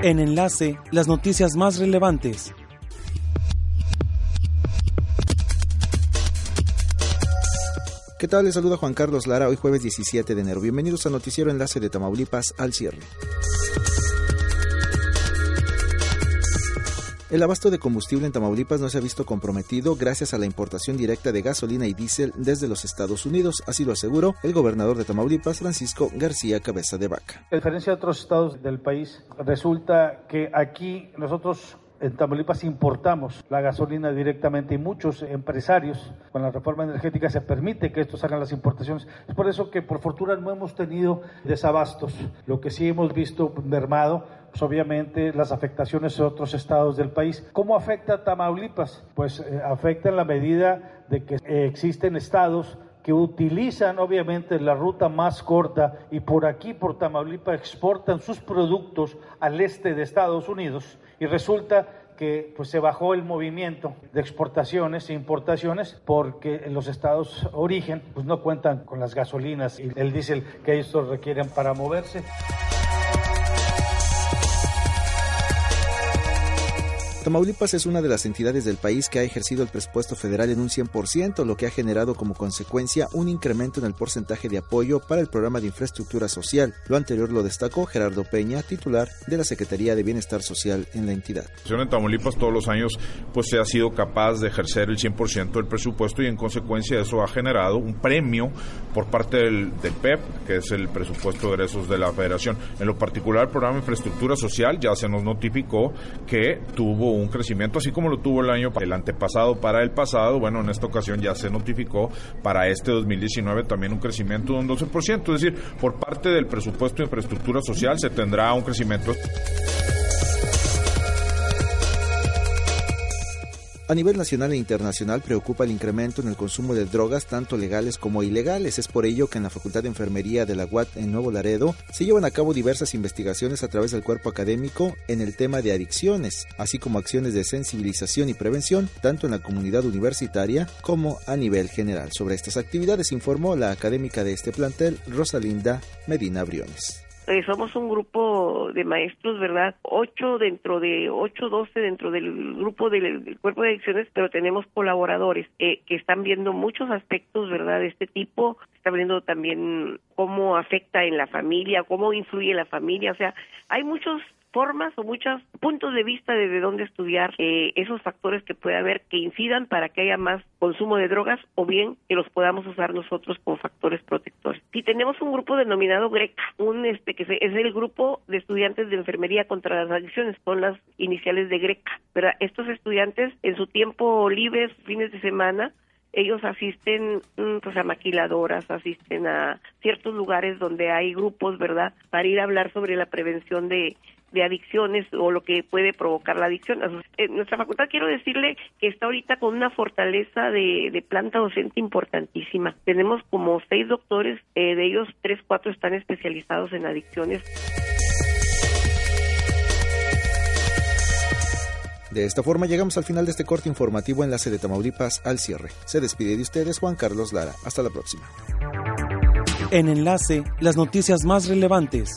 En enlace, las noticias más relevantes. ¿Qué tal? Les saluda Juan Carlos Lara, hoy jueves 17 de enero. Bienvenidos al noticiero Enlace de Tamaulipas al cierre. El abasto de combustible en Tamaulipas no se ha visto comprometido gracias a la importación directa de gasolina y diésel desde los Estados Unidos, así lo aseguró el gobernador de Tamaulipas, Francisco García Cabeza de Vaca. A diferencia de otros estados del país, resulta que aquí nosotros en Tamaulipas importamos la gasolina directamente y muchos empresarios con la reforma energética se permite que estos hagan las importaciones. Es por eso que por fortuna no hemos tenido desabastos. Lo que sí hemos visto mermado pues obviamente las afectaciones de otros estados del país. ¿Cómo afecta a Tamaulipas? Pues eh, afecta en la medida de que existen estados que utilizan obviamente la ruta más corta y por aquí, por Tamaulipas, exportan sus productos al este de Estados Unidos y resulta que pues se bajó el movimiento de exportaciones e importaciones porque los estados origen pues no cuentan con las gasolinas y el diésel que ellos requieren para moverse. Tamaulipas es una de las entidades del país que ha ejercido el presupuesto federal en un 100%, lo que ha generado como consecuencia un incremento en el porcentaje de apoyo para el programa de infraestructura social. Lo anterior lo destacó Gerardo Peña, titular de la Secretaría de Bienestar Social en la entidad. En Tamaulipas todos los años pues se ha sido capaz de ejercer el 100% del presupuesto y en consecuencia eso ha generado un premio por parte del, PEP, que es el presupuesto de egresos de la Federación. En lo particular el programa de infraestructura social ya se nos notificó que tuvo un crecimiento, así como lo tuvo el año el antepasado para el pasado. Bueno, en esta ocasión ya se notificó para este 2019 también un crecimiento de un 12%. Es decir, por parte del presupuesto de infraestructura social se tendrá un crecimiento. A nivel nacional e internacional preocupa el incremento en el consumo de drogas tanto legales como ilegales. Es por ello que en la Facultad de Enfermería de la UAT en Nuevo Laredo se llevan a cabo diversas investigaciones a través del cuerpo académico en el tema de adicciones, así como acciones de sensibilización y prevención tanto en la comunidad universitaria como a nivel general. Sobre estas actividades informó la académica de este plantel, Rosalinda Medina Briones. Eh, somos un grupo de maestros, ¿verdad? Ocho dentro de, ocho, doce dentro del grupo del, cuerpo de adicciones, pero tenemos colaboradores eh, que están viendo muchos aspectos, ¿verdad? De este tipo, está viendo también cómo afecta en la familia, cómo influye la familia, o sea, hay muchos formas o muchos puntos de vista de, dónde estudiar eh, esos factores que puede haber que incidan para que haya más consumo de drogas o bien que los podamos usar nosotros como factores protectores. Si tenemos un grupo denominado GRECA, un este que es el grupo de estudiantes de enfermería contra las adicciones, son las iniciales de GRECA. Pero estos estudiantes en su tiempo libre, fines de semana, ellos asisten mm, pues a maquiladoras, asisten a ciertos lugares donde hay grupos, ¿verdad? Para ir a hablar sobre la prevención de de adicciones o lo que puede provocar la adicción. En nuestra facultad quiero decirle que está ahorita con una fortaleza de, de planta docente importantísima. Tenemos como seis doctores, eh, de ellos tres, cuatro están especializados en adicciones. De esta forma llegamos al final de este corte informativo Enlace de Tamaulipas al cierre. Se despide de ustedes Juan Carlos Lara. Hasta la próxima. En Enlace, las noticias más relevantes.